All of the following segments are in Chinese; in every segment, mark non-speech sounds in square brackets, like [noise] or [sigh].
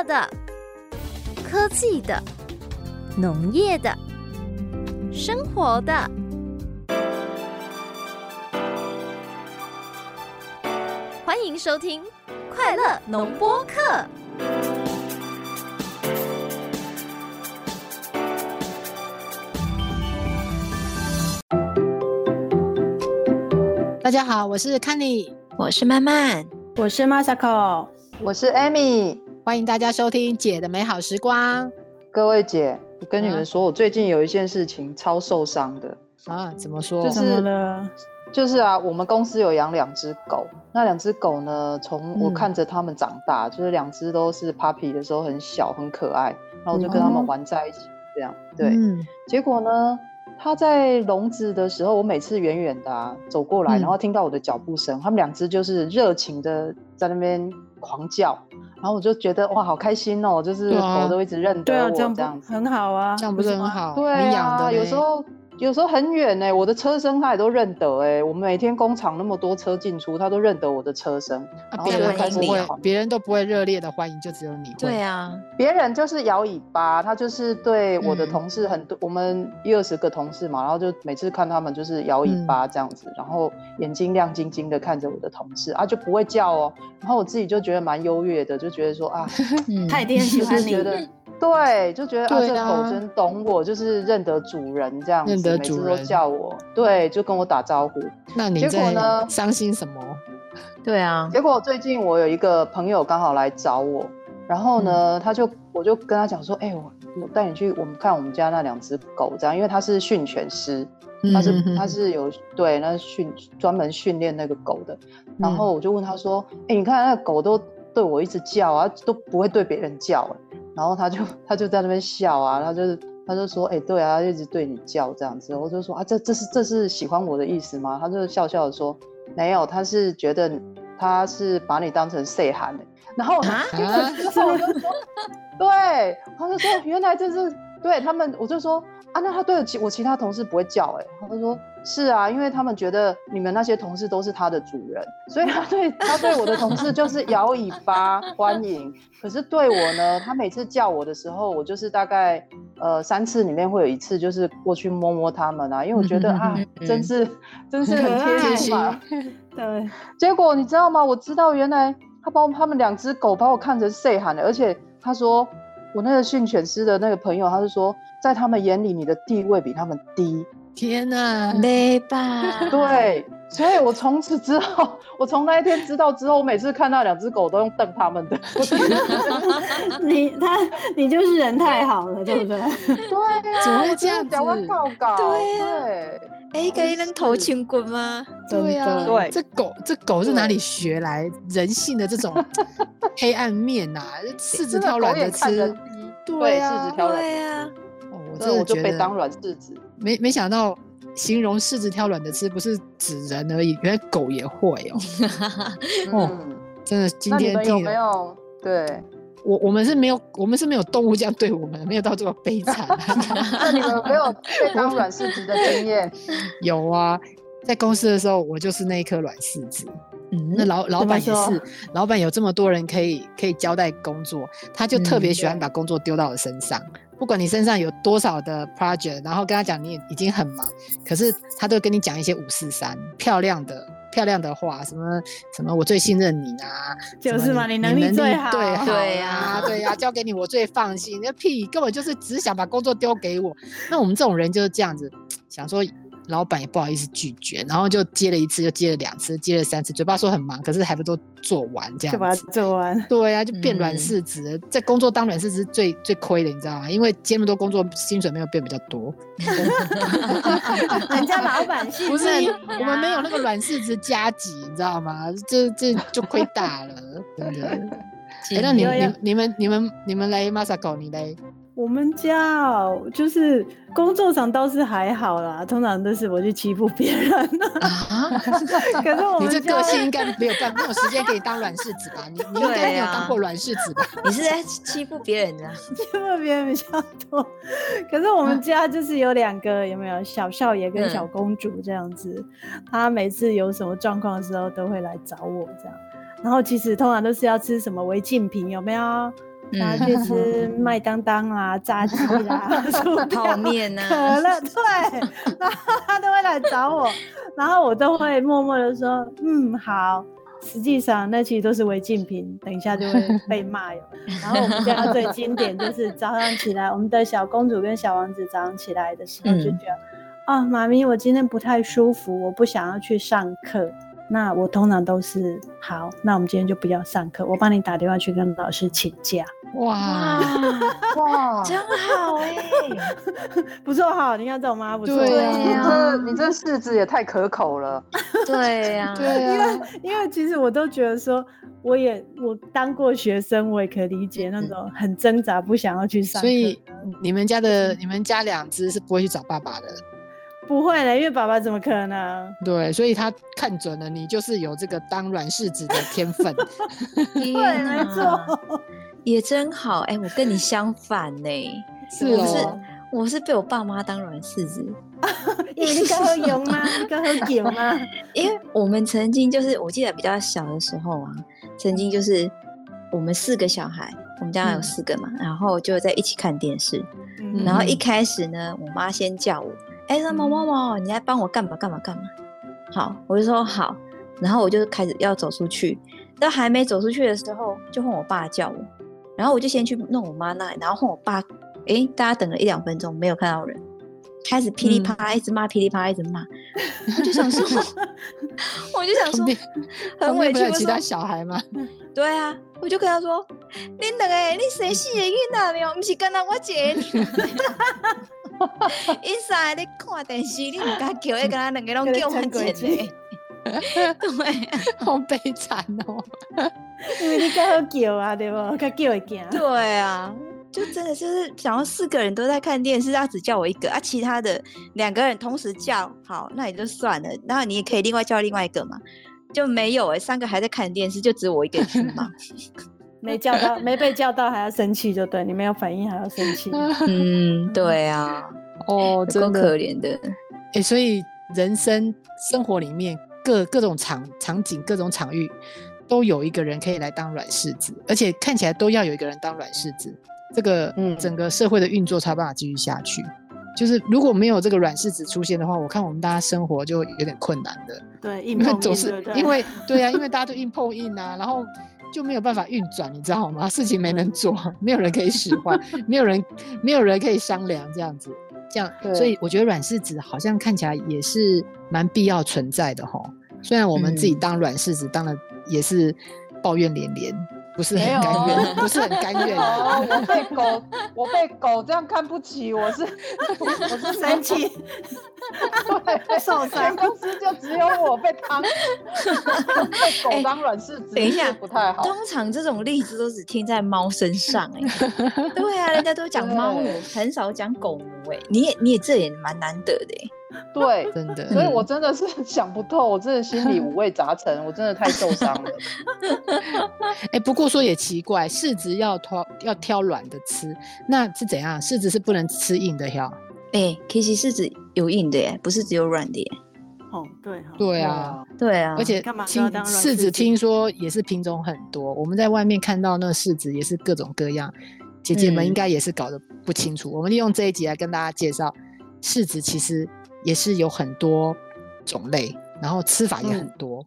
乐的、科技的、农业的、生活的。欢迎收听《快乐农播课》。大家好，我是 k a n y 我是曼曼，我是 Masako，我是 Amy，欢迎大家收听姐的美好时光。各位姐，我跟你们说，我最近有一件事情超受伤的啊！怎么说？就是了，就是啊，我们公司有养两只狗，那两只狗呢，从我看着它们长大，就是两只都是 puppy 的时候很小很可爱，然后我就跟它们玩在一起，这样对。结果呢？它在笼子的时候，我每次远远的走过来，然后听到我的脚步声，它们两只就是热情的在那边狂叫，然后我就觉得哇，好开心哦，就是狗都一直认得我这样子，很好啊，这样不是很好？对啊，有时候。有时候很远哎，我的车身他也都认得哎。我们每天工厂那么多车进出，他都认得我的车身。别人不会，别人都不会热烈的欢迎，就只有你。对啊，别人就是摇尾巴，他就是对我的同事很多，我们一二十个同事嘛，然后就每次看他们就是摇尾巴这样子，然后眼睛亮晶晶的看着我的同事啊，就不会叫哦。然后我自己就觉得蛮优越的，就觉得说啊，[laughs] 他一定喜欢你。对，就觉得啊，这狗真懂我，就是认得主人这样子，每次都叫我，对，就跟我打招呼。那你结果呢？伤心什么？对啊，结果最近我有一个朋友刚好来找我，然后呢，他就我就跟他讲说，哎，我我带你去我们看我们家那两只狗，这样，因为他是训犬师，他是他是有对那训专门训练那个狗的。然后我就问他说，哎，你看那个狗都对我一直叫啊，都不会对别人叫。然后他就他就在那边笑啊，他就是他就说，哎，对啊，一直对你叫这样子，我就说啊，这这是这是喜欢我的意思吗？他就笑笑的说，没有，他是觉得他是把你当成 say 喊的。然后之后 [laughs] 我就说，对，他就说原来这是对他们，我就说啊，那他对其我其他同事不会叫哎，他就说。是啊，因为他们觉得你们那些同事都是他的主人，所以他对他对我的同事就是摇尾巴欢迎。可是对我呢，他每次叫我的时候，我就是大概呃三次里面会有一次就是过去摸摸他们啊，因为我觉得啊，真是真是很贴心嘛。[laughs] 对。结果你知道吗？我知道原来他把他们两只狗把我看成 say 喊的，而且他说我那个训犬师的那个朋友，他是说在他们眼里你的地位比他们低。天呐，累吧？对，所以我从此之后，[laughs] 我从那一天知道之后，我每次看到两只狗都用瞪他们的。[laughs] [laughs] 你他你就是人太好了，对不对？对呀，怎么会这样子？对呀，哎，可以能头轻滚吗？对呀，对，这狗这狗是哪里学来人性的这种黑暗面呐？柿子挑软的吃，对呀，柿子挑软，对呀。这我就被当软柿子，没没想到形容柿子挑软的吃不是指人而已，原来狗也会哦。[laughs] 哦，真的，今天有没有？对，我我们是没有，我们是没有动物这样对我们，没有到这么悲惨。[laughs] 那你们没有被 [laughs] 当软柿子的经验？有啊，在公司的时候，我就是那一颗软柿子。嗯，那老老板也是，老板有这么多人可以可以交代工作，他就特别喜欢把工作丢到我身上。不管你身上有多少的 project，然后跟他讲你已经很忙，可是他都跟你讲一些五四三漂亮的漂亮的话，什么什么我最信任你啊，就是嘛，你能力最好，[laughs] 对呀，对呀，交给你我最放心。那屁根本就是只想把工作丢给我。那我们这种人就是这样子，想说。老板也不好意思拒绝，然后就接了一次，又接了两次，接了三次，嘴巴说很忙，可是还不都做完这样子，就把它做完。对啊，就变软柿子，在工作当软柿子最最亏的，你知道吗？因为接那么多工作，薪水没有变比较多。[laughs] 人家老板不是我们没有那个软柿子加急，你知道吗？这这就亏大了，真的。[laughs] 哎，那你你你们你们你们来 Masako，你来。我们家哦，就是工作上倒是还好啦，通常都是我去欺负别人。啊，[laughs] 可是我们你这个性应该没有办没有时间给你当软柿子吧？你 [laughs] 你应该没有当过软柿子吧？[laughs] 你是在欺负别人的？欺负别人比较多。可是我们家就是有两个，有没有小少爷跟小公主这样子？他每次有什么状况的时候，都会来找我这样。然后其实通常都是要吃什么违禁品，有没有？然后去吃麦当当啊、炸鸡啦、[laughs] [laughs] 泡面可啊，乐，对，[laughs] 然后他都会来找我，然后我都会默默的说，嗯，好。实际上，那其实都是违禁品，等一下就会被骂哟。然后我们家最经典就是早上起来，我们的小公主跟小王子早上起来的时候就嗯觉得，啊、妈咪，我今天不太舒服，我不想要去上课。那我通常都是好，那我们今天就不要上课，我帮你打电话去跟老师请假。哇，哇，[laughs] 真好哎、[laughs] 不错哈，你看这种妈不错。对呀你啊这你这柿子也太可口了。对 [laughs] 呀、对啊，因为其实我都觉得说，我也我当过学生，我也可以理解那种很挣扎不想要去上课。所以你们家的你们家两只是不会去找爸爸的，不会的，因为爸爸怎么可能？对，所以他看准了你就是有这个当软柿子的天分，没错。也真好哎、我跟你相反呢、[laughs] 是我是哦，我是被我爸妈当软柿子，[laughs] 你刚喝油吗？你刚喝酒吗？[laughs] 因为我们曾经就是我记得比较小的时候啊，曾经就是我们四个小孩，我们家有嗯。四个嘛，然后就在一起看电视，嗯。然后一开始呢，我妈先叫我，哎、说某某某，你来帮我干嘛干嘛干嘛。好，我就说好，然后我就开始要走出去，到还没走出去的时候，就换我爸叫我，然后我就先去弄我妈那里，然后换我爸，哎、大家等了一两分钟没有看到人，开始噼里啪啦一直骂，噼里啪啦一直骂，我就想说，我就想说，很委屈，有其他小孩吗？对啊，我就跟他说：“你两个，你生四个囡仔了，不是跟我一个尔。伊三个咧看电视，你唔敢叫，迄个咱两个拢叫我跟你一撑过个。[laughs] 对啊，[laughs] 好悲惨哦。[laughs] 因为你刚喝酒啊，对不？刚叫会惊。对啊，就真的就是想要四个人都在看电视，他只叫我一个啊，其他的两个人同时叫，好，那也就算了。然后你也可以另外叫另外一个嘛，就没有哎、三个还在看电视，就只有我一个人去骂。没叫到，没被叫到还要生气，就对你没有反应还要生气。嗯，对啊，哦，够真的可怜的。哎、所以人生生活里面各各种场场景、各种场域，都有一个人可以来当软柿子，而且看起来都要有一个人当软柿子，这个嗯整个社会的运作才有办法继续下去。就是如果没有这个软柿子出现的话，我看我们大家生活就有点困难的，对，硬因为，总是因为对啊，因为大家都硬碰硬啊，然后就没有办法运转，你知道吗？事情没人做，没有人可以使唤，[laughs] 没有人没有人可以商量，这样子，这样，所以我觉得软柿子好像看起来也是蛮必要存在的哈。虽然我们自己嗯当软柿子当的也是抱怨连连，不是很甘愿，哦不是很甘愿哦，啊。我被狗，我被狗这样看不起，我是 [laughs] 我是 [laughs] 生气，对，受伤公司就只有我被当 [laughs] 被狗当软柿子，等一下不太好。通常这种例子都只听在猫身上哎、对啊，人家都讲猫奴，很少讲狗奴哎、你也你也这也蛮难得的哎、[laughs] 对，真的，所以我真的是 [laughs] 想不透，我真的心里五味杂陈，我真的太受伤了。[laughs] 哎、不过说也奇怪，柿子要挑要挑软的吃，那是怎样？柿子是不能吃硬的呀？哎、其实柿子有硬的耶，不是只有软的耶。哦，对哈，对啊，对啊，而且柿子听说也是品种很多，我们在外面看到那柿子也是各种各样，姐姐们应嗯该也是搞得不清楚。我们利用这一集来跟大家介绍，柿子其实也是有很多种类，然后吃法也很嗯多。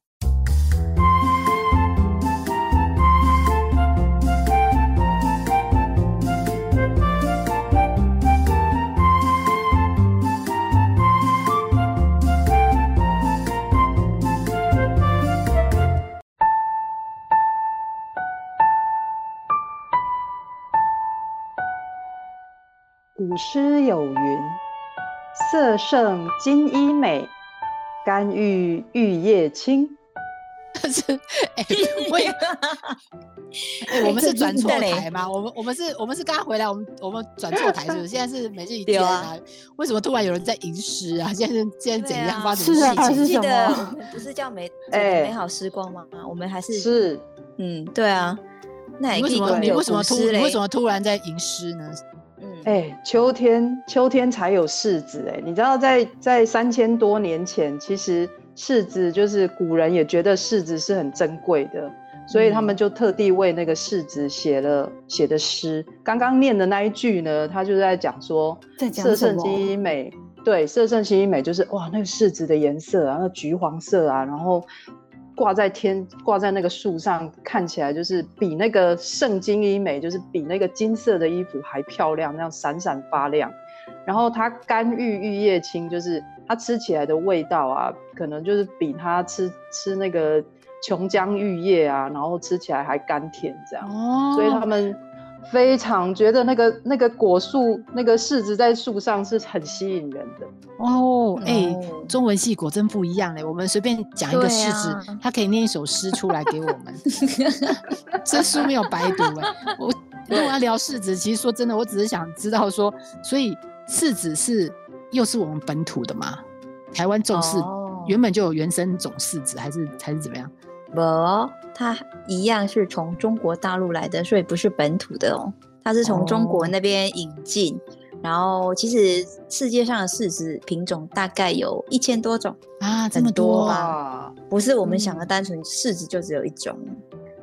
古诗有云：“色胜金衣美，甘遇玉叶青。但 [laughs] 是，哎、[laughs] 我也，[laughs] 哎、我们是转错台吗？我们我们是我们是刚刚回来，我们我们转错台是不是？现在是每日一对啊啊？为什么突然有人在吟诗啊？现在是现在怎样？发生什是啊么事情？是什记得么我们不是叫美哎美好时光吗？我们还是是嗯，对啊。那你为什么你为什么突你为什么突然在吟诗呢？嗯，哎、秋天秋天才有柿子哎、你知道在在三千多年前，其实柿子就是古人也觉得柿子是很珍贵的，所以他们就特地为那个柿子写了写的诗。刚刚念的那一句呢，他就在讲说，在讲色圣什么？金一美，对，色圣金一美就是哇，那个柿子的颜色啊，那橘黄色啊，然后挂在天，挂在那个树上，看起来就是比那个圣金衣美，就是比那个金色的衣服还漂亮，那样闪闪发亮。然后它干玉玉叶青，就是它吃起来的味道啊，可能就是比它吃吃那个琼浆玉叶啊，然后吃起来还甘甜这样。哦，所以他们非常觉得那个那个果树那个柿子在树上是很吸引人的。哦，哎、哦中文系果真不一样嘞。我们随便讲一个柿子，啊他可以念一首诗出来给我们，[laughs] 这书没有白读哎。我如果要聊柿子，其实说真的，我只是想知道说，所以柿子是又是我们本土的吗？台湾种柿、哦原本就有原生种柿子，还是还是怎么样？不，它一样是从中国大陆来的，所以不是本土的哦，它是从中国哦那边引进。然后其实世界上的柿子品种大概有一千多种，啊，这很么多多吧，不是我们想的嗯单纯柿子就只有一种。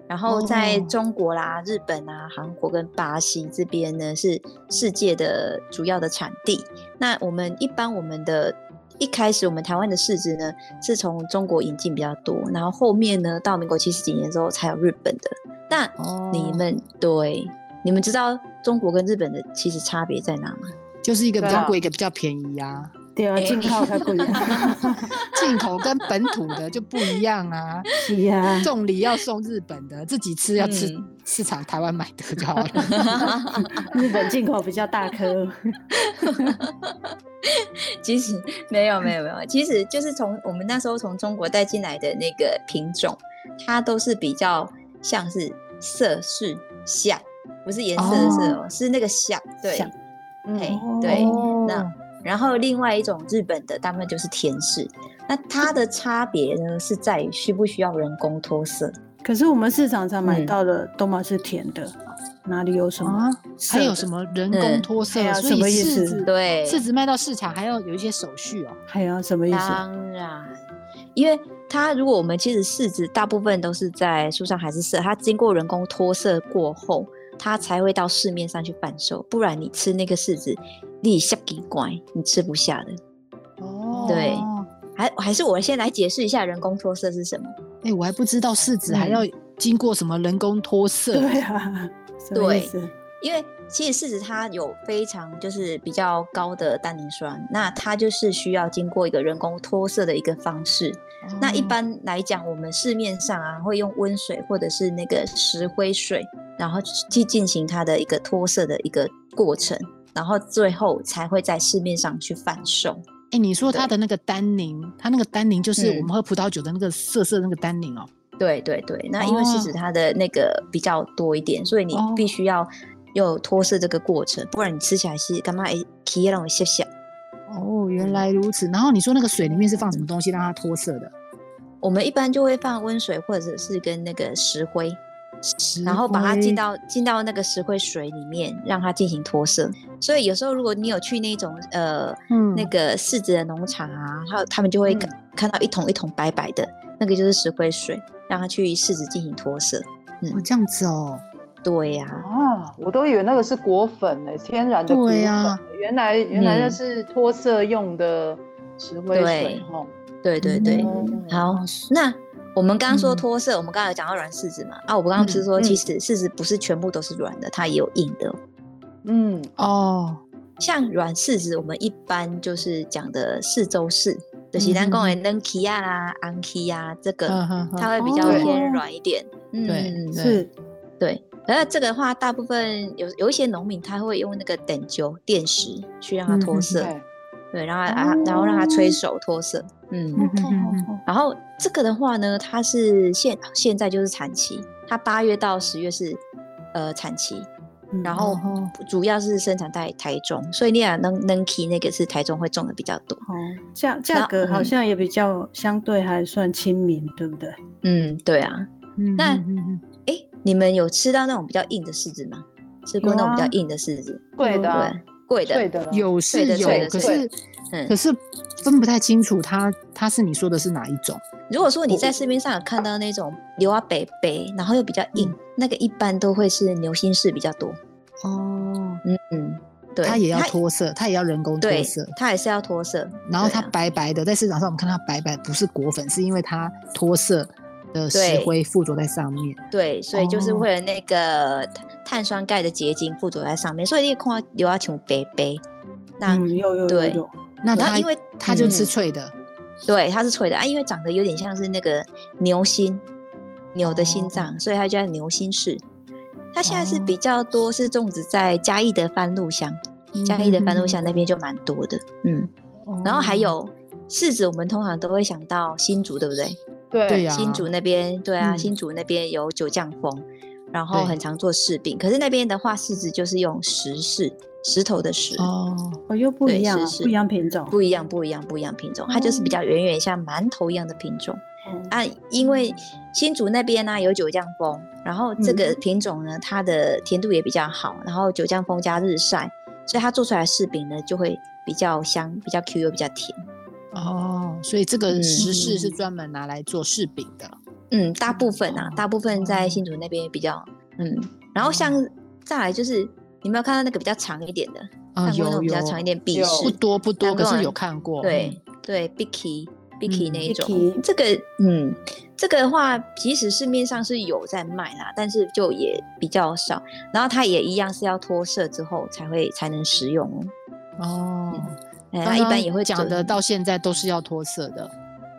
然后在哦中国啦、日本啊、韩国跟巴西这边呢，是世界的主要的产地。那我们一般我们的一开始我们台湾的市值呢，是从中国引进比较多，然后后面呢到民国七十几年之后才有日本的。那哦，你们对你们知道中国跟日本的其实差别在哪吗？就是一个比较贵，一个比较便宜啊。对啊，进口较贵啊，[laughs] 进口跟本土的就不一样啊。是啊，送礼要送日本的，自己吃要吃嗯。市场台湾买的就好了。[laughs] 日本进口比较大颗，[laughs] 其实没有没有没有，其实就是从我们那时候从中国带进来的那个品种，它都是比较像是色是像，不是颜色的色哦，是那个像，对。像，哎嗯，对哦。那然后另外一种日本的，大部分就是甜柿，那它的差别呢是在于需不需要人工脱色。可是我们市场上买嗯到的都嘛是甜的，哪里有什么啊，还有什么人工嗯脱色什么意思柿子对柿子卖到市场还要有一些手续哦。还有什么意思？当然，因为它如果我们其实柿子大部分都是在树上还是色，它经过人工脱色过后，它才会到市面上去贩售。不然你吃那个柿子，你下给乖，你吃不下的。哦，对还还是我先来解释一下人工脱色是什么。哎，我还不知道柿子还要经过什么人工脱色。对啊，对？因为其实柿子它有非常就是比较高的单宁酸，那它就是需要经过一个人工脱色的一个方式。那一般来讲，我们市面上啊会用温水或者是那个石灰水，然后去进行它的一个脱色的一个过程，然后最后才会在市面上去贩售。哎，你说它的那个单宁，它那个单宁就是嗯我们喝葡萄酒的那个涩涩的那个单宁哦。对对对，那因为柿子哦它的那个比较多一点，所以你哦必须要有脱色这个过程，不然你吃起来是干嘛？哎，皮让我谢谢。哦，原来如此。然后你说那个水里面是放什么东西让它脱色的？我们一般就会放温水或者是跟那个石灰，石然后把它灰进到进到那个石灰水里面，让它进行脱色。所以有时候如果你有去那种呃、嗯那个柿子的农场啊，还有他们就会嗯看看到一桶一桶白白的，那个就是石灰水，让它去柿子进行脱色。哦这样子哦。对呀、啊，我都以为那个是果粉呢，天然的果粉。对呀原来原来那嗯是脱色用的石灰水对哦。对对对。嗯好，那我们刚刚说嗯脱色，我们刚刚有讲到软柿子嘛？啊，我刚刚不是说，嗯其实柿子不是全部都是软的，它也有硬的哦。嗯，哦，像软柿子，我们一般就是讲的四周柿，就是咱讲的嗯嫩皮啊啦、安皮啊，这个它会比较哦偏软一点。嗯，对是对。而这个的话，大部分有有一些农民他会用那个碘灸电石去让它脱色，对，对，然后啊，然后让它吹手脱色。嗯，然后这个的话呢，它是现现在就是产期，它八月到十月是呃产期，嗯然后哦主要是生产在台中，所以你俩能能 key 那个是台中会种的比较多。哦，价价格好像也比较相对还算亲民，对不对？嗯，对啊。嗯那你们有吃到那种比较硬的柿子吗？吃过那种比较硬的柿子？贵的啊对，贵的，有是有对的对，的可是嗯可是分不太清楚它它是你说的是哪一种？如果说你在市面上有看到那种牛啊北北，然后又比较硬，那个一般都会是牛心式比较多。哦，嗯嗯，对，它也要脱色，它也要人工脱色，，它也是要脱色，然后它白白的，在市场上我们看它白白，不是果粉，是因为它脱色的石灰附着在上面。对，所以就是哦。会有那个碳碳酸钙的结晶附着在上面，所以你看牛啊像北北，那、嗯，有有有对有，那它因为它就吃嗯脆的，对它是脆的啊，因为长得有点像是那个牛心，牛的心脏，所以它叫牛心式。它现在是哦。比较多是种植在嘉义的番路乡，嘉义的番路乡那边就蛮多的，嗯，然后还哦有柿子，我们通常都会想到新竹，对不对？对新竹那边，对啊，嗯新竹那边有九降风，然后很常做柿饼。可是那边的话，柿子就是用石柿，石头的石，哦，哦，又不一样不一样品种。不一样，不一样，不一样品种，它就是比较圆圆像馒头一样的品种嗯啊。因为新竹那边呢、有九降风，然后这个嗯品种呢，它的甜度也比较好，然后九降风加日晒，所以它做出来的柿饼呢就会比较香、比较 Q 又比较甜。哦，所以这个嗯石柿是专门拿来做柿饼的。嗯，大部分啊哦，大部分在新竹那边比较嗯，然后像再来就是你没有看到那个比较长一点的，啊，看过那有比较长一点笔有试不多不多，可是有看过。对对，Bicky Bicky 嗯那一种这个嗯，这个的话，其实市面上是有在卖啦，但是就也比较少。然后它也一样是要脱色之后才会才能食用哦。哦，哎，一般也会讲的，到现在都是要脱色的。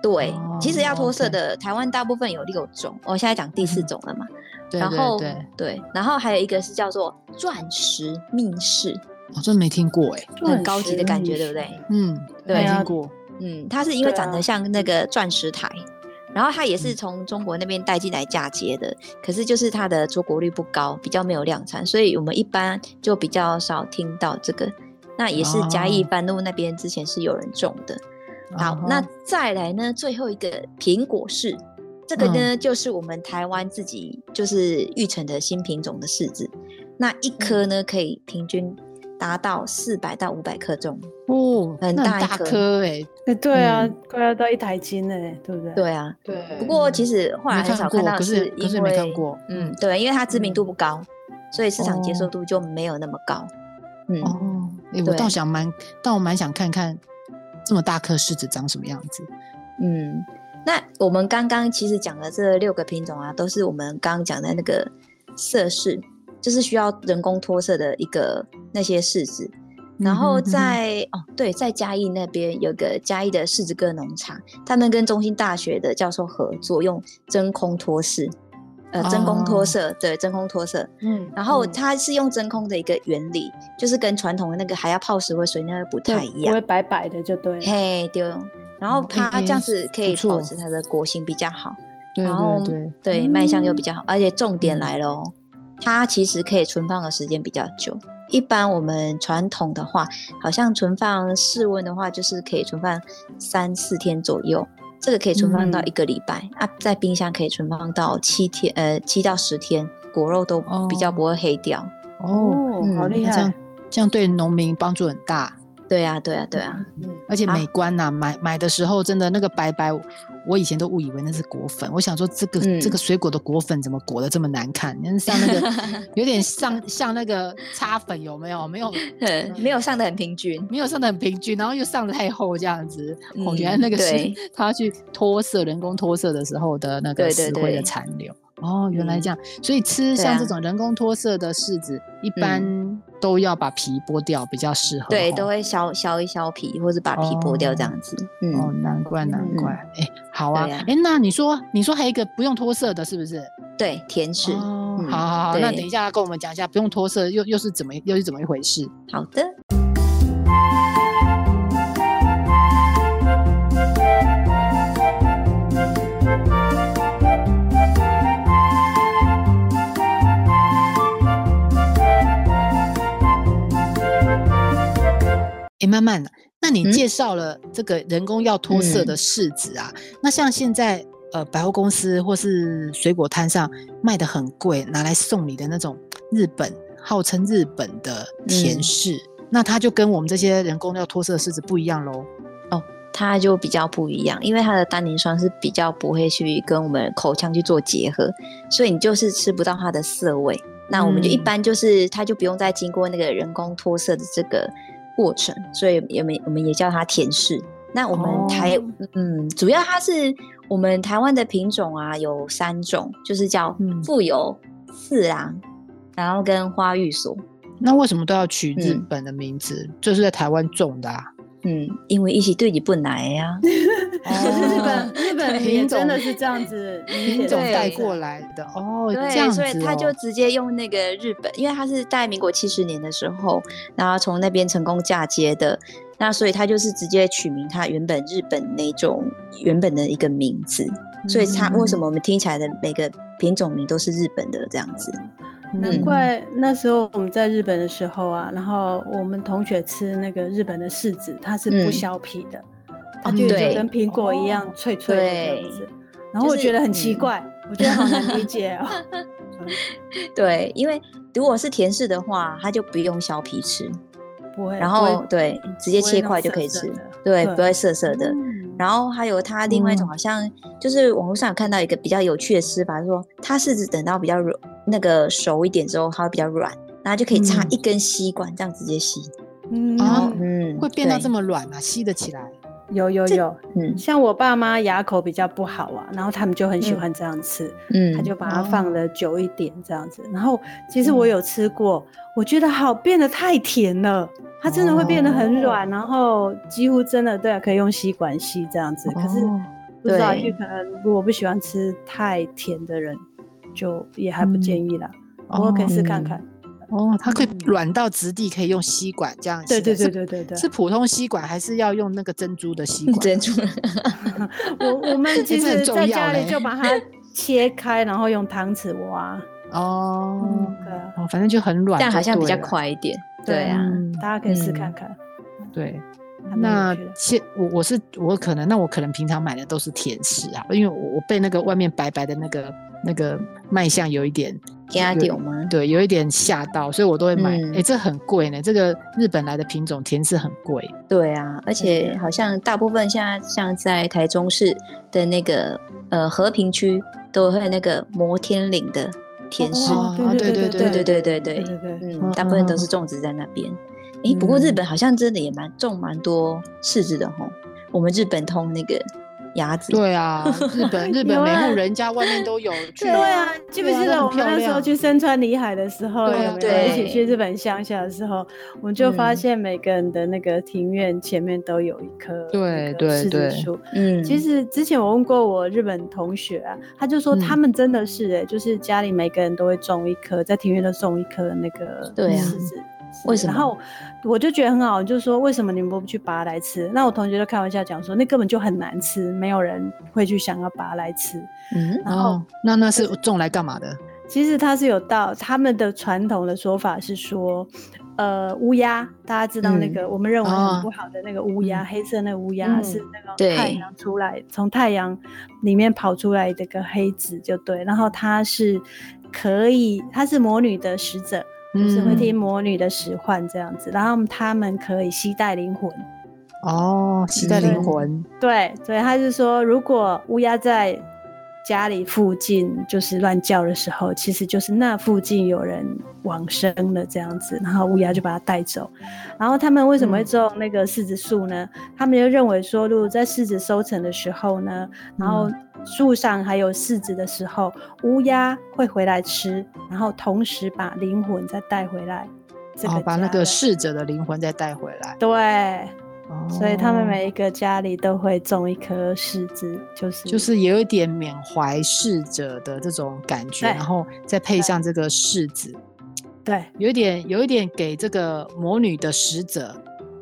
对，哦其实要脱色的，台湾大部分有六种，我现在讲第四嗯种了嘛。对对然后对，对，然后还有一个是叫做钻石密室，我真没听过哎。很高级的感觉，对不对？？嗯，对没啊听过。嗯，它是因为长得像那个钻石台，然后它也嗯是从中国那边带进来嫁接的，可是就是它的出国率不高，比较没有量产，所以我们一般就比较少听到这个。那也是嘉义哦。半路那边之前是有人种的。好，哦那再来呢，最后一个苹果柿，这个呢、就是我们台湾自己就是育成的新品种的柿子，那一颗呢可以平均达到四百到五百克重。哦，很大大一颗颗哎，哎，对啊嗯，快要到一台斤了，对不对？对啊，对，不过其实后来很少看到，可是可是因为没看过嗯，对，因为它知名度嗯。不高，所以市场接受哦。度就没有那么高。嗯，哦，哎，我倒想蛮，倒我蛮想看看这么大颗柿子长什么样子。嗯，那我们刚刚其实讲的这六个品种啊，都是我们刚刚讲的那个色柿，就是需要人工脱色的一个那些柿子。然后在、哦，对，在嘉义那边有个嘉义的柿子哥农场，他们跟中心大学的教授合作，用真空脱柿，呃，真空脱哦色，对，真空脱色。嗯，然后嗯它是用真空的一个原理，就是跟传统的那个还要泡石灰水那个不太一样不会。白白的就对了。嘿，对哦。然后哦它诶这样子可以保持它的果形比较好，对然后对对，卖相又比嗯较好，而且重点嗯来了哦，它其实可以存放的时间比较久。一般我们传统的话，好像存放室温的话，就是可以存放三四天左右，这个可以存放到嗯一个礼拜、啊，在冰箱可以存放到七天，呃，七到十天，果肉都比较哦不会黑掉。哦，嗯，好嗯厉害这样害！这样对农民帮助很大。对啊，对啊，对啊，而且美观呐、买买的时候真的那个白白，我以前都误以为那是果粉。我想说这个、这嗯个水果的果粉怎么裹得这么难看？那像那个 [laughs] 有点像像那个擦粉有没有？没有 [laughs] 嗯没有上的很平均。没有上的很平均，然后又上的太厚这样子。哦，嗯原来那个是对 [laughs] 他去脱色人工脱色的时候的那个石灰的对残留。哦，原来嗯这样，所以吃像这种人工脱色的柿子，一般都要把皮剥掉，比较适合。对，都会削削一削皮，或者把皮剥掉这样子。嗯，哦，难怪难嗯怪，哎、好啊，哎那你说你说还有一个不用脱色的，是不是？对，甜食。哦，嗯好好好，那等一下跟我们讲一下不用脱色又又是怎么又是怎么一回事？好的。哎，慢慢，那你嗯。介绍了这个人工要脱色的柿子啊，那像现在呃百货公司或是水果摊上卖的很贵，拿来送礼的那种日本号称日本的甜嗯。柿，那它就跟我们这些人工要脱色的柿子不一样喽。哦，它就比较不一样，因为它的单宁酸是比较不会去跟我们口腔去做结合，所以你就是吃不到它的涩味。那我们就一般就是它就不用再经过那个人工脱色的这个过程，所以我们我们也叫它甜柿。那我们台嗯，主要它是我们台湾的品种啊，有三种，就是叫富有四郎，然后跟花玉所。那为什么都要取日本的名字？就是在台湾种的啊。嗯，因为一起对你不来呀。[laughs] [laughs] 日本日本品种真的是这样子 [laughs] 品种带过来的哦。对，所以他就直接用那个日本，因为他是在民国七十年的时候，然后从那边成功嫁接的。那所以他就是直接取名他原本日本那种原本的一个名字，所以他为什么我们听起来的每个品种名都是日本的这样子？难怪那时候我们在日本的时候啊，然后我们同学吃那个日本的柿子，它是不削皮的，它就跟苹果一样脆脆的这样子。然后我觉得很奇怪，我觉得好难理解哦。[laughs] 对，因为如果是甜柿的话，它就不用削皮吃。不会，然后对，直接切块就可以吃，对，不会涩涩的。然后还有它另外一种，好像就是网络上有看到一个比较有趣的吃法，说它柿子等到比较软，那个熟一点之后，它会比较软，然后就可以插一根吸管这样直接吸。嗯，然后嗯，会变到这么软啊，吸得起来。有有有，嗯，像我爸妈牙口比较不好啊，然后他们就很喜欢这样吃，嗯，他就把它放的久一点这样子。然后其实我有吃过。我觉得好变得太甜了，它真的会变得很软，然后几乎真的对，可以用吸管吸这样子。可是不知道，因为可能如果不喜欢吃太甜的人，就也还不建议啦。我可以试看看。哦，它可以软到质地，可以用吸管这样。对对对对对对。是普通吸管还是要用那个珍珠的吸管？珍珠。[laughs] 我我们 [laughs] 其实在家里就把它切开，然后用汤匙挖。哦，对啊，反正就很软，但好像比较快一点。对啊，大家可以试看看。对，那现我我是我可能那我可能平常买的都是甜食啊，因为我我被那个外面白白的那个那个卖相有一点吓到吗？对，有一点吓到，所以我都会买。哎，这很贵呢，这个日本来的品种甜柿很贵。对啊，而且好像大部分现在像在台中市的那个呃和平区都会那个摩天岭的。甜柿，对对对对对对对对，嗯，大部分都是种植在那边。哎，不过日本好像真的也蛮种蛮多柿子的吼。我们日本通那个。鸭子对啊，日本 [laughs] 日本每户人家外面都有。[laughs] 对啊，记不记得我们那时候去深川里海的时候，对，一起去日本乡下的时候，我们就发现每个人的那个庭院前面都有一棵对对对树。嗯，其实之前我问过我日本同学啊，他就说他们真的是哎，就是家里每个人都会种一棵，在庭院都种一棵那个柿子。为什么？然后我就觉得很好，就是说为什么你们不去拔来吃？那我同学就开玩笑讲说，那根本就很难吃，没有人会去想要拔来吃。嗯，然后那那是种来干嘛的？其实它是有道，他们的传统的说法是说，呃，乌鸦，大家知道那个我们认为很不好的那个乌鸦，黑色那个乌鸦是那个太阳出来，从太阳里面跑出来的个黑子就对，然后它是可以，它是魔女的使者。就是会听魔女的使唤这样子，然后他们可以携带灵魂。哦，携带灵魂。对，所以他是说，如果乌鸦在家里附近就是乱叫的时候，其实就是那附近有人往生了这样子，然后乌鸦就把它带走。然后他们为什么会种那个柿子树呢？他们就认为说，如果在柿子收成的时候呢，然后。树上还有柿子的时候，乌鸦会回来吃，然后同时把灵魂再带回来。哦，把那个逝者的灵魂再带回来。对，所以他们每一个家里都会种一棵柿子，就是就是有一点缅怀逝者的这种感觉，然后再配上这个柿子，对，有一点有一点给这个魔女的使者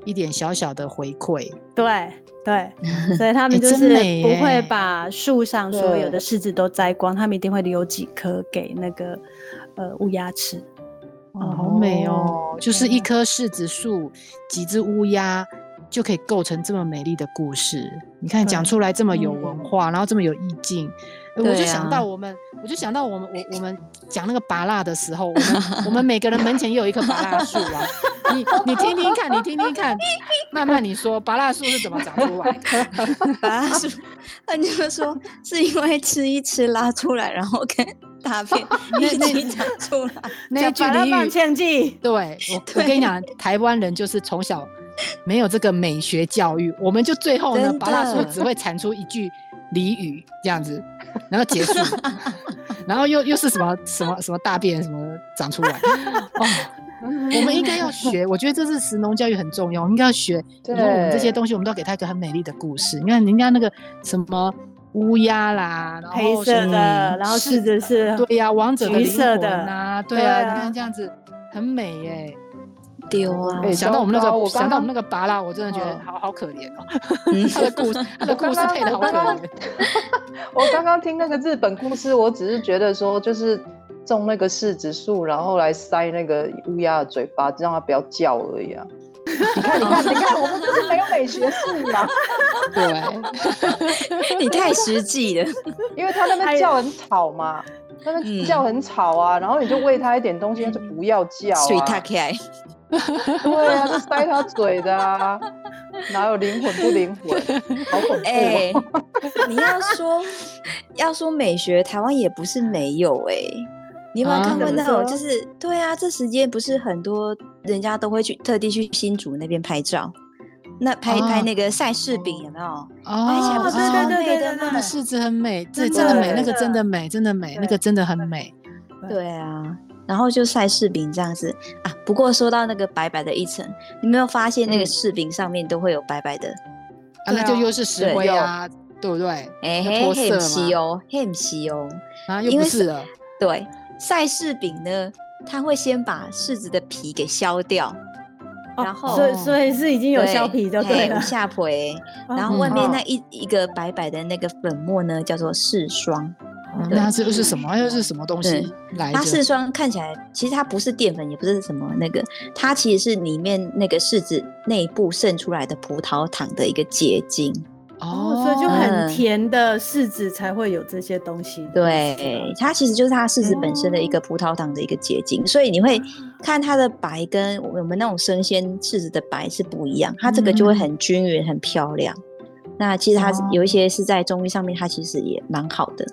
一点小小的回馈。对。对，[laughs] 所以他们就是不会把树上所有的柿子都摘光，他们一定会留几颗给那个呃乌鸦吃。哦，好美哦！就是一棵柿子树，几只乌鸦就可以构成这么美丽的故事。你看，讲出来这么有文化，然后这么有意境，我就想啊到我们，我就想到我们我我们讲那个拔蜡的时候，我们 [laughs] 我们每个人门前也有一棵拔蜡树啊。你你听听看，你听听看，慢慢你说拔蜡树是怎么长出来的？把它说，他就说是因为吃一吃拉出来，然后跟大便 [laughs] 一起长出来。那放俚语，对我我跟你讲，台湾人就是从小 [laughs] 没有这个美学教育，我们就最后呢，巴拉说只会产出一句俚语这样子，然后结束，[laughs] 然后又又是什么什么什么大便什么长出来 [laughs] 哦。我们应该要学，我觉得这是食农教育很重要，我们应该要学。以后我们这些对东西，我们都要给他一个很美丽的故事。你看人家那个什么乌鸦啦，然后黑色的，然后柿子是对呀、王者的橘灵魂色的呐，对啊你看这样子很美耶。丢啊！哎想到我们那个，我刚想到我们那个拔拉，我真的觉得嗯好好可怜哦。嗯 [laughs] 他的故事，他的故事配的好可怜。我刚刚听那个日本故事，我只是觉得说，就是种那个柿子树，然后来塞那个乌鸦的嘴巴，让它不要叫而已啊。[laughs] 你看，你看，你看，我们就是没有美学素养，[laughs] 对，你太实际了。因为他那边叫很吵嘛，那嗯边叫很吵啊，然后你就喂他一点东西，他就不要叫水塔啊。起来，[laughs] 对啊，就塞他嘴的啊，[laughs] 哪有灵魂不灵魂？[laughs] 好恐怖！你要说要说美学，台湾也不是没有哎、你有没有啊看过那种？就是对啊，这时间不是很多人家都会去特地去新竹那边拍照，那拍、拍哦那个晒柿饼有没有？哦，拍起来不是超对对对美的对对吗？那个柿子很美，这真真的美，那个真的美，真的美，那个真的很美。对啊，然后就晒柿饼这样子啊。不过说到那个白白的一层，你有没有发现那个嗯柿饼上面都会有白白的？啊，那就又是石灰啊，对不对？哎、要嘿，嘿，脱色不是嘛，哦，嘿，不是哦。啊，又因为是不是了。对，晒柿饼呢，它会先把柿子的皮给削掉，哦然后所以所以是已经有削皮就对了。下皮，然后外面嗯那一一个白白的那个粉末呢，叫做柿霜。那它这又是什么？又是什么东西来它柿着？霜看起来，其实它不是淀粉，也不是什么那个，它其实是里面那个柿子内部渗出来的葡萄糖的一个结晶。哦，所以就很嗯甜的柿子才会有这些东西。对，它其实就是它柿子本身的一个葡萄糖的一个结晶，所以你会看它的白跟我们那种生鲜柿子的白是不一样，它这个就会很均匀、很漂亮。那其实它有一些是在中医上面，它其实也蛮好的。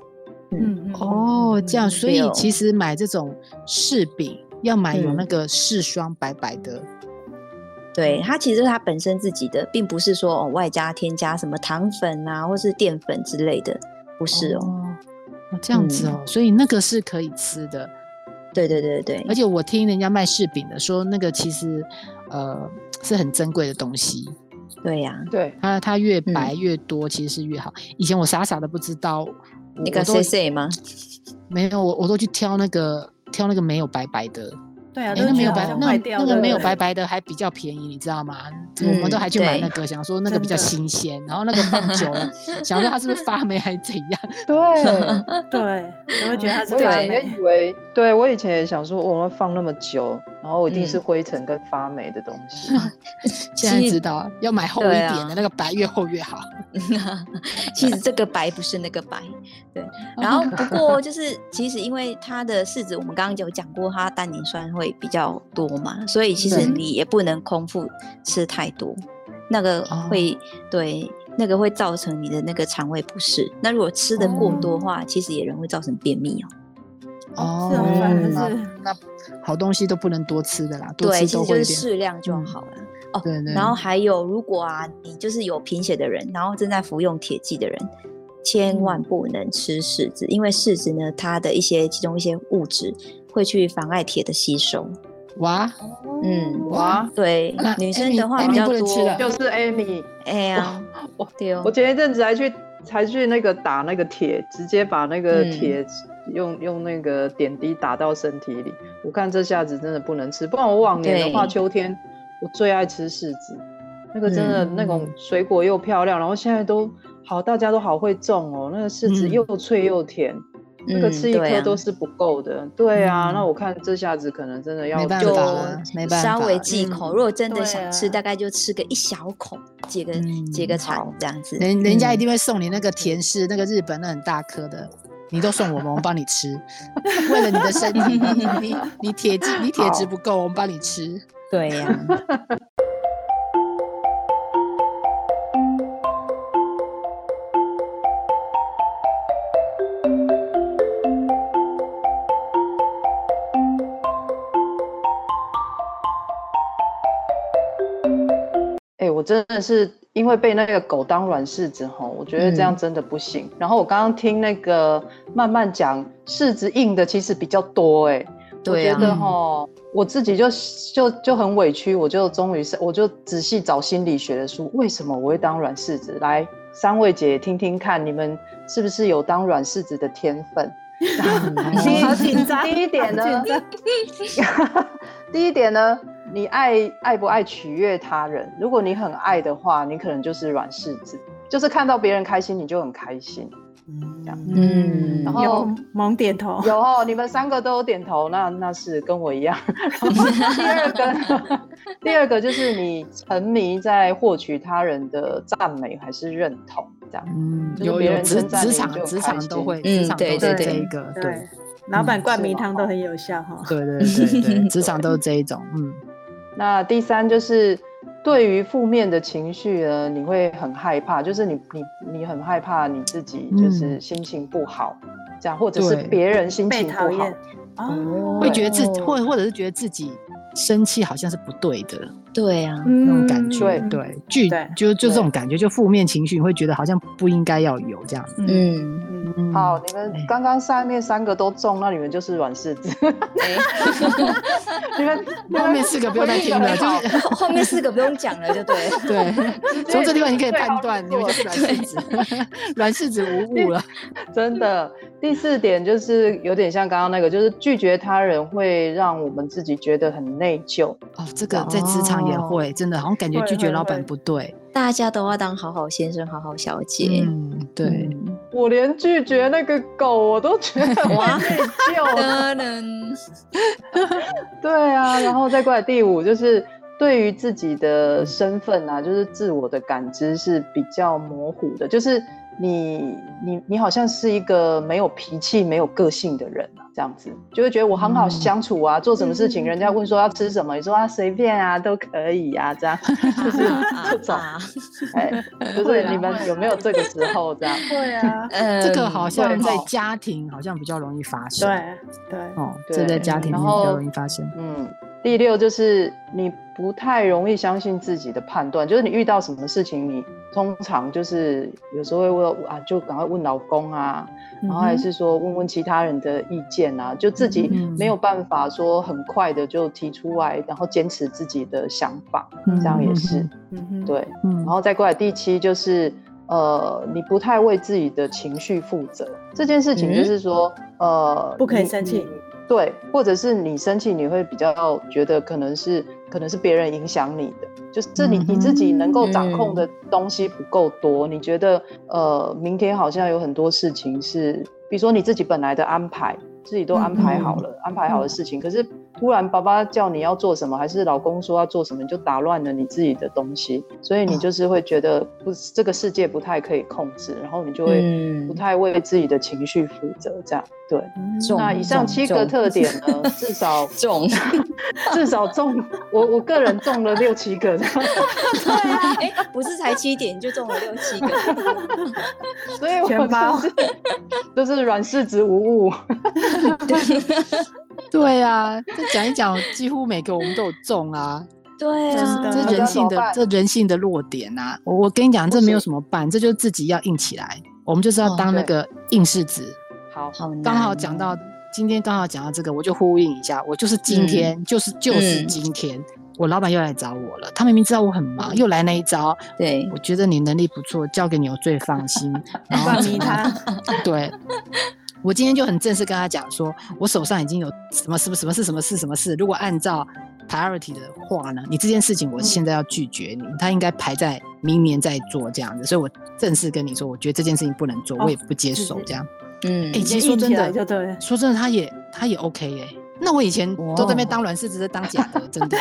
嗯，嗯哦，这样，所以其实买这种柿饼要买有嗯那个柿霜白白的。对，它其实是它本身自己的，并不是说哦外加添加什么糖粉啊，或是淀粉之类的，不是哦。哦，这样子哦，所以那个是可以吃的。对对对对而且我听人家卖柿饼的说，那个其实呃是很珍贵的东西，对呀、对，它它越嗯白越多，其实是越好。以前我傻傻的不知道，我那个我都 C C 吗？没有，我我都去挑那个挑那个没有白白的。对啊，那没有白那那个没有白白的还比较便宜，你知道吗？我们都嗯还去买那个，想说那个比较新鲜，然后那个放久了，[laughs] 想说它是不是发霉还是怎样？对，[laughs] 对，我会觉得它是我以前也。以为，对我以前也想说，我们放那么久，然后一定是嗯灰尘跟发霉的东西。[laughs] 现在知道要买厚一对点的，啊那个白越厚越好。[laughs] 其实这个白不是那个白，对。然后不过就是，其实因为它的柿子，我们刚刚有讲过，它单宁酸会比较多嘛，所以其实你也不能空腹吃太多，那个哦会、对那个会造成你的那个肠胃不适。那如果吃的过多的话，其实也人会造成便秘哦。哦是哦反而那是那好东西都不能多吃的啦，多对，就是都会。适量就嗯好了。哦，对对然后还有，如果啊，你就是有贫血的人，然后正在服用铁剂的人，千万不能吃柿子，因为柿子呢，它的一些其中一些物质会去妨碍铁的吸收。哇，嗯，哇，对那，女生的话比较多 [laughs] 就是 Amy，哎呀，我对哦我，前一阵子还去才去那个打那个铁，直接把那个嗯铁用、用那个点滴打到身体里。我看这下子真的不能吃，不然我往年的话，秋天我最爱吃柿子，那个真的、嗯那种水果又漂亮，然后现在都好，大家都好会种哦，那个柿子嗯又脆又甜。那个嗯吃一颗都是不够的，对啊，嗯那我看这下子可能真的要没办法了没办稍微忌口。嗯如果真的想吃，啊大概就吃个一小口，解个解嗯个馋好这样子。人人家一嗯定会送你那个甜柿，那个日本那很大颗的，你都送我们，我们帮你吃。[laughs] 为了你的身体，[laughs] 你你你铁质你铁质不够，我们帮你吃。对呀。我真的是因为被那个狗当软柿子吼，我觉得这样真的不行。然后我刚刚听那个慢慢讲，柿子硬的其实比较多哎。我觉得吼，我自己就就就很委屈，我就终于是我就仔细找心理学的书，为什么我会当软柿子？来，三位姐听听看，你们是不是有当软柿子的天分？[laughs] 好紧张。第一点呢？[laughs] 第一点呢？你爱爱不爱取悦他人？如果你很爱的话，你可能就是软柿子，就是看到别人开心你就很开心，这样。嗯，然后猛点头。有哦，你们三个都有点头，那那是跟我一样。[laughs] 第二个，第二个就是你沉迷在获取他人的赞美还是认同，这样。嗯，有有职职场职场都会，职场都是这一个，对。老板灌迷汤都很有效哈。对对对对，[laughs] 职场都是这一种，嗯。那第三就是对于负面的情绪呢，你会很害怕，就是你你你很害怕你自己就是心情不好，这样或者是别人心情不好，哦，会觉得自或或者是觉得自己生气好像是不对的，对呀，那种感觉，对，拒就就这种感觉，就负面情绪，你会觉得好像不应该要有这样子，嗯。好，你们刚刚上面三个都中，那你们就是软柿子。你们后面四个不用再听了，就是 [laughs] 后面四个不用讲了，就对。对，从这地方你可以判断，你们就是软柿子，软柿子无误了。真的，第四点就是有点像刚刚那个，就是拒绝他人会让我们自己觉得很内疚。哦，这个在职场也会，真的好像感觉拒绝老板不对。大家都要当好好先生、好好小姐。嗯，对。我连拒绝那个狗我都觉得内疚。[laughs] 对啊，然后再过来第五，就是对于自己的身份啊，就是自我的感知是比较模糊的，就是你你你好像是一个没有脾气、没有个性的人啊。这样子就会觉得我很好相处啊，做什么事情人家问说要吃什么，你说啊随便啊都可以啊，这样。[laughs] 就是这种，[laughs] 哎，就是你们有没有这个时候这样？对啊，[laughs] 这个好像在家庭好像比较容易发生。对对。哦，这在家庭里面比较容易发生。嗯，第六就是你不太容易相信自己的判断，就是你遇到什么事情，你通常就是有时候会问啊，就赶快问老公啊。然后还是说问问其他人的意见啊，就自己没有办法说很快的就提出来，然后坚持自己的想法，这样也是，对。然后再过来第七就是，呃，你不太为自己的情绪负责，这件事情就是说，呃，不可以生气。对，或者是你生气，你会比较觉得可能是可能是别人影响你的，就是这你你自己能够掌控的东西不够多。你觉得呃，明天好像有很多事情是，比如说你自己本来的安排，自己都安排好了，安排好的事情，可是。突然，爸爸叫你要做什么，还是老公说要做什么，你就打乱了你自己的东西，所以你就是会觉得不，这个世界不太可以控制，然后你就会不太为自己的情绪负责，这样。对。那以上七个特点呢，[laughs] 至少中，[laughs] 至少中，我我个人中了六七个。对啊，哎，不是才七点就中了六七个，[laughs] 所以我包。就是软柿子无误。对 [laughs] 啊，这讲一讲，几乎每个我们都有中啊。[laughs] 对啊，这人性的这人性的弱点啊。我我跟你讲，这没有什么办，这就是自己要硬起来。我们就是要当那个硬柿子。好，刚好讲到今天，刚好讲到这个，我就呼应一下。我就是今天，就是就是今天，我老板又来找我了。他明明知道我很忙，又来那一招。对，我觉得你能力不错，交给你我最放心。[laughs] 然后他，对。我今天就很正式跟他讲说，我手上已经有什么什么什么事什么事什么事。如果按照 priority 的话呢，你这件事情我现在要拒绝你，他应该排在明年再做这样子。所以我正式跟你说，我觉得这件事情不能做，我也不接受这样。嗯，哎，其实说真的，说真的，他也他也 OK 哎。那我以前都在那边当软柿子，在当假的，[laughs] 真的。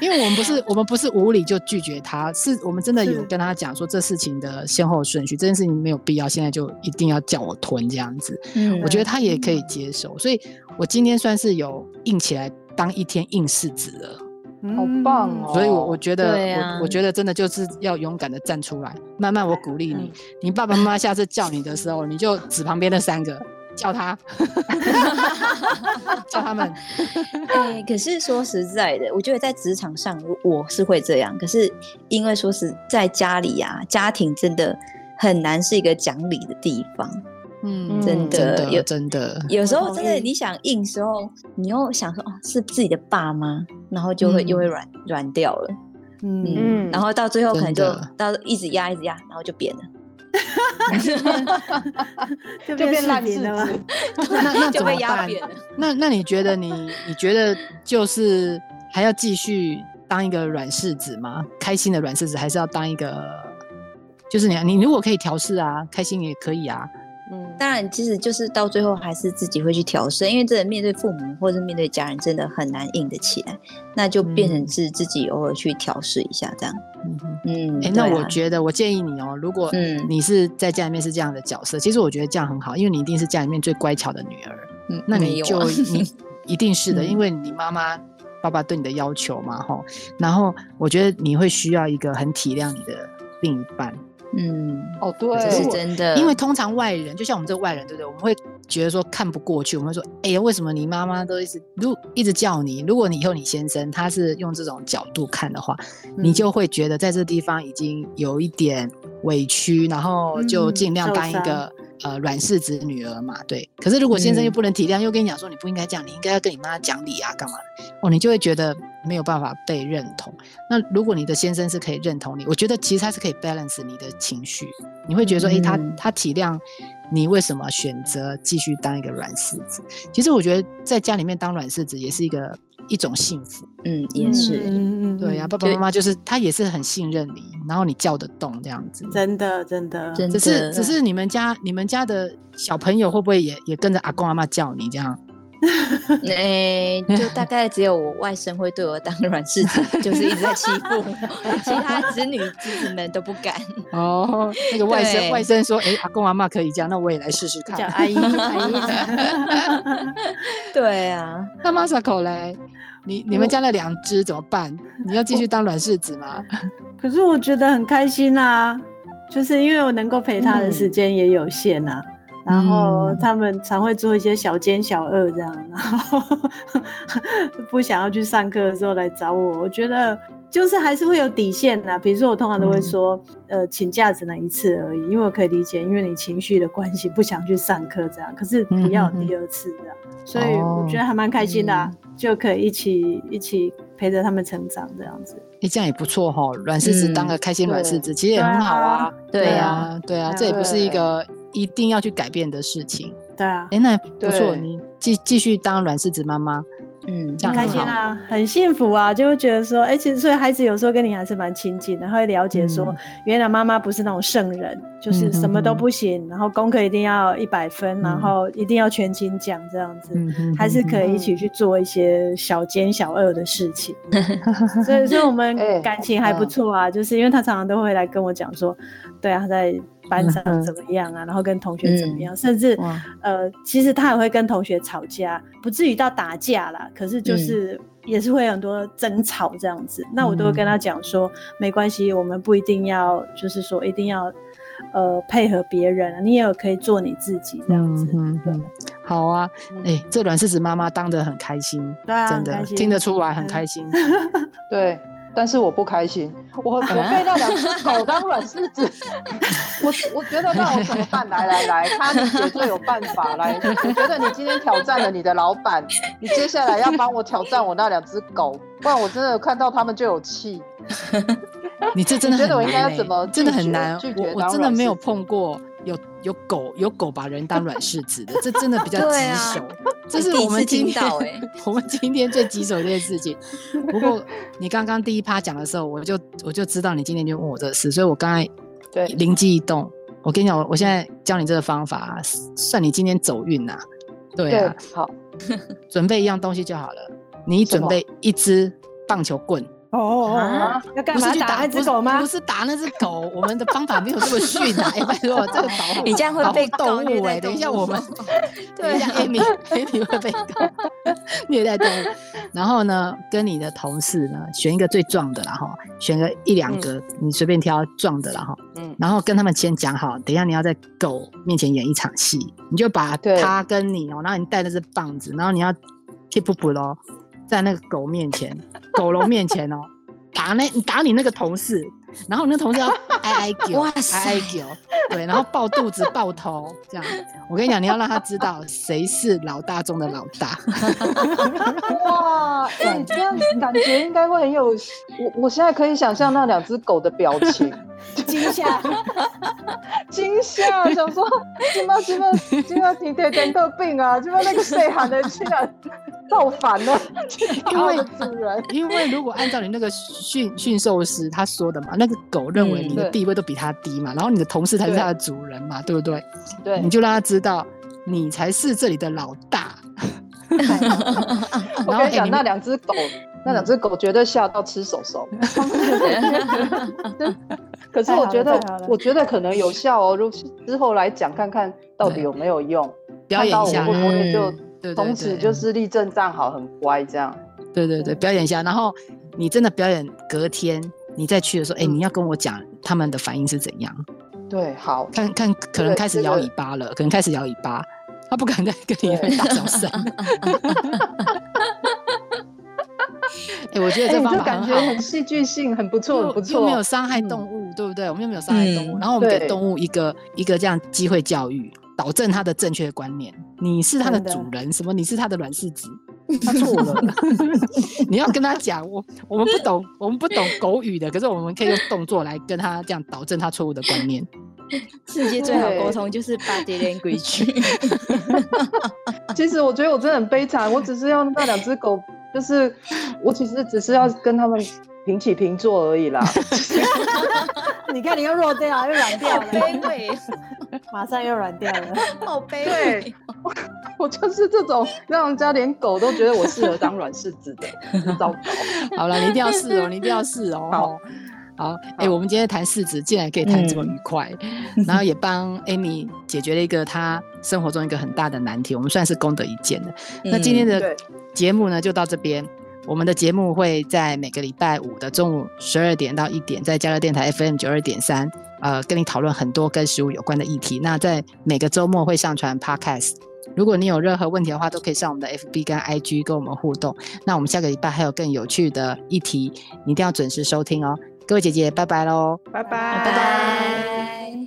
因为我们不是我们不是无理就拒绝他，是我们真的有跟他讲说这事情的先后顺序，这件事情没有必要现在就一定要叫我吞这样子。嗯我觉得他也可以接受，所以我今天算是有硬起来当一天硬柿子了。好棒哦。所以我我觉得啊。我我觉得真的就是要勇敢的站出来，慢慢我鼓励嗯。你，你爸爸妈妈下次叫你的时候，你就指旁边那三个叫他，[laughs] 叫他们。哎、可是说实在的，我觉得在职场上我我是会这样，可是因为说实在家里啊，家庭真的很难是一个讲理的地方。嗯，真真的有真的，有时候真的你想硬时候，你又想说哦是自己的爸妈，然后就会、嗯又会软软掉了，嗯，然后到最后可能就到一直压一直压，然后就扁了，就就变视烂柿频了吗？子。[laughs] 那那怎么办？[laughs] 那那你觉得你你觉得就是还要继续当一个软柿子吗？开心的软柿子，还是要当一个？就是你你如果可以调试啊，开心也可以啊。嗯，当然，其实就是到最后还是自己会去调试，因为真的面对父母或者面对家人，真的很难硬得起来，那就变成嗯是自己偶尔去调试一下这样。嗯哼。嗯，哎、那我觉得，我建议你哦，如果嗯你是在家里面是这样的角色，其实我觉得这样很好，因为你一定是家里面最乖巧的女儿，嗯那你就、啊你 [laughs] 一定是的，嗯因为你妈妈、爸爸对你的要求嘛，吼。然后我觉得你会需要一个很体谅你的另一半，嗯，哦对，这，是真的，因为通常外人，就像我们这个外人，对不对？我们会觉得说看不过去，我们会说，哎呀，为什么你妈妈都一直如一直叫你？如果你以后你先生他是用这种角度看的话，你嗯就会觉得在这地方已经有一点委屈，然后就嗯尽量当一个、呃软柿子女儿嘛，对。可是如果先生又嗯不能体谅，又跟你讲说你不应该这样，你应该要跟你妈讲理啊，干嘛的？哦，你就会觉得没有办法被认同。那如果你的先生是可以认同你，我觉得其实他是可以 balance 你的情绪，你会觉得说，诶，他嗯他体谅你为什么选择继续当一个软柿子。其实我觉得在家里面当软柿子也是一个一种幸福。嗯也是，嗯对呀、嗯爸爸妈妈就是他也是很信任你，然后你叫得动这样子。真的真的，只是只是你们家你们家的小朋友会不会也也跟着阿公阿妈叫你这样？[laughs] 哎、就大概只有我外甥会对我当软柿子，就是一直在欺负我，[laughs] 其他子女侄子们都不敢。哦，那个外甥外甥说，哎、阿公阿妈可以这样，那我也来试试叫看。阿姨阿姨。[laughs] 对啊，那 Masako 嘞，你你们家那两只怎么办？[laughs] 你要继续当软柿子吗？[laughs] 可是我觉得很开心啊，就是因为我能够陪他的时嗯间也有限啊。然后嗯他们常会做一些小奸小恶这样，然后 [laughs] 不想要去上课的时候来找我。我觉得就是还是会有底线的，比如说我通常都会说，呃，请假只能一次而已，因为我可以理解，因为你情绪的关系不想去上课这样，可是不要有第二次这样，所以我觉得还蛮开心的、啊，就可以一起一起陪着他们成长这样子。哎、这样也不错哈、软柿子当个开心软柿子，其实也很好啊。对啊，啊，对啊，这也不是一个一定要去改变的事情。对啊，哎、那不错，你继继续当软柿子妈妈，嗯，很开心啊，很幸福啊，就会觉得说，哎、其实所以孩子有时候跟你还是蛮亲近的，他会了解说，嗯。原来妈妈不是那种圣人，就是什么都不行，然后功课一定要一百分，然后一定要全勤奖这样子。嗯哼还是可以一起去做一些小奸小恶的事情，[laughs] 所以所以我们哎感情还不错啊。就是因为他常常都会来跟我讲说，对啊，他在班上怎么样啊，然后跟同学怎么样，甚至呃，其实他也会跟同学吵架，不至于到打架啦，可是就是也是会很多争吵这样子。那我都会跟他讲说，没关系，我们不一定要，就是说一定要呃配合别人啊，你也有可以做你自己这样子。对嗯嗯，好啊，哎、这软柿子妈妈当得很开心，对啊，真的听得出来很嗯开心。[laughs] 对，但是我不开心，我我被那两只狗当软柿子，[laughs] 我我觉得那我怎么办？来来来，他你姐最有办法来。我觉得你今天挑战了你的老板，你接下来要帮我挑战我那两只狗，不然我真的看到他们就有气。你这真的你觉得我应该怎么真的很难。拒绝我我真的没有碰过有有狗有狗把人当软柿子的，这真的比较棘手。[laughs] 这是我们今天听到欸 [laughs] 我们今天最棘手的一件事情。不过你刚刚第一趴讲的时候，我就我就知道你今天就问我这个事，所以我刚才对灵机一动，我跟你讲，我我现在教你这个方法，算你今天走运呐、对对啊，，好，准备一样东西就好了。你准备一支棒球棍，哦哦哦，要干嘛打那只狗吗？不是打那只狗，我们的方法没有这么训啊！哎，拜托，这个保护你这样会被动物哎。等一下我们，[laughs] 等一下 Amy，Amy 会被虐待动物。然后呢，跟你的同事呢，选一个最壮的啦哈，选个一两个，你随便挑壮的啦哈。嗯。然后跟他们先讲好，等一下你要在狗面前演一场戏，你就把他跟你哦，然后你带那只棒子，然后你要 keep up 咯。在那个狗面前，狗笼面前哦，打那你打你那个同事，然后你那同事要挨挨叫，[laughs] 挨挨叫，对，然后抱肚子抱头这样。我跟你讲，你要让他知道谁是老大中的老大。[laughs] 哇，你，这样感觉应该会很有，我我现在可以想象那两只狗的表情，[laughs] 惊吓，惊吓，想说今麦今麦 [laughs] 今麦体体点得病啊，今麦那个谁喊的去了。造反了，因为主人，因为如果按照你那个驯驯兽师他说的嘛，那个狗认为你的地位都比他低嘛，然后你的同事才是他的主人嘛，对不对？对，你就让他知道你才是这里的老大。[laughs] 我跟你讲，那两只狗，那两只狗绝对吓到吃手手。[laughs] 可是我觉得，我觉得可能有效哦。如之后来讲，看看到底有没有用，表演一下，会不会就。从此就是立正站好，很乖这样。对对对，表演一下，然后你真的表演，隔天你再去的时候，哎，你要跟我讲他们的反应是怎样。对，好，看看可能开始摇尾巴了，可能开始摇尾巴，他不敢再跟你大小声。[laughs] 哎，我觉得这方法感觉很戏剧性，很不错，不错，又没有伤害动物，对不对？我们又没有伤害动物，然后我们给动物一个一个这样机会教育。导正它的正确观念，你是它的主人，什么？你是它的软柿子，他错了。[laughs] 你要跟他讲，我我们不懂，我们不懂狗语的，可是我们可以用动作来跟他这样导正他错误的观念。[laughs] 世界最好沟通就是 body language。[laughs] 其实我觉得我真的很悲惨，我只是要那两只狗，就是 [laughs] 我其实只是要跟他们。平起平坐而已啦。你看，你又弱掉，又软掉了，卑微，马上又软掉了，好卑微。我就是这种让人家连狗都觉得我适合当软柿子的，糟糕。好了，你一定要试哦，你一定要试哦。好，好，哎，我们今天谈市值，竟然可以谈这么愉快，[laughs] 然后也帮 Amy 解决了一个她生活中一个很大的难题，我们算是功德一件的。那今天的节目呢，就到这边。我们的节目会在每个礼拜五的中午十二点到一点，在加乐电台 FM 九二点三，呃，跟你讨论很多跟食物有关的议题。那在每个周末会上传 Podcast。如果你有任何问题的话，都可以上我们的 FB 跟 IG 跟我们互动。那我们下个礼拜还有更有趣的议题，你一定要准时收听哦。各位姐姐拜拜喽拜拜。拜拜。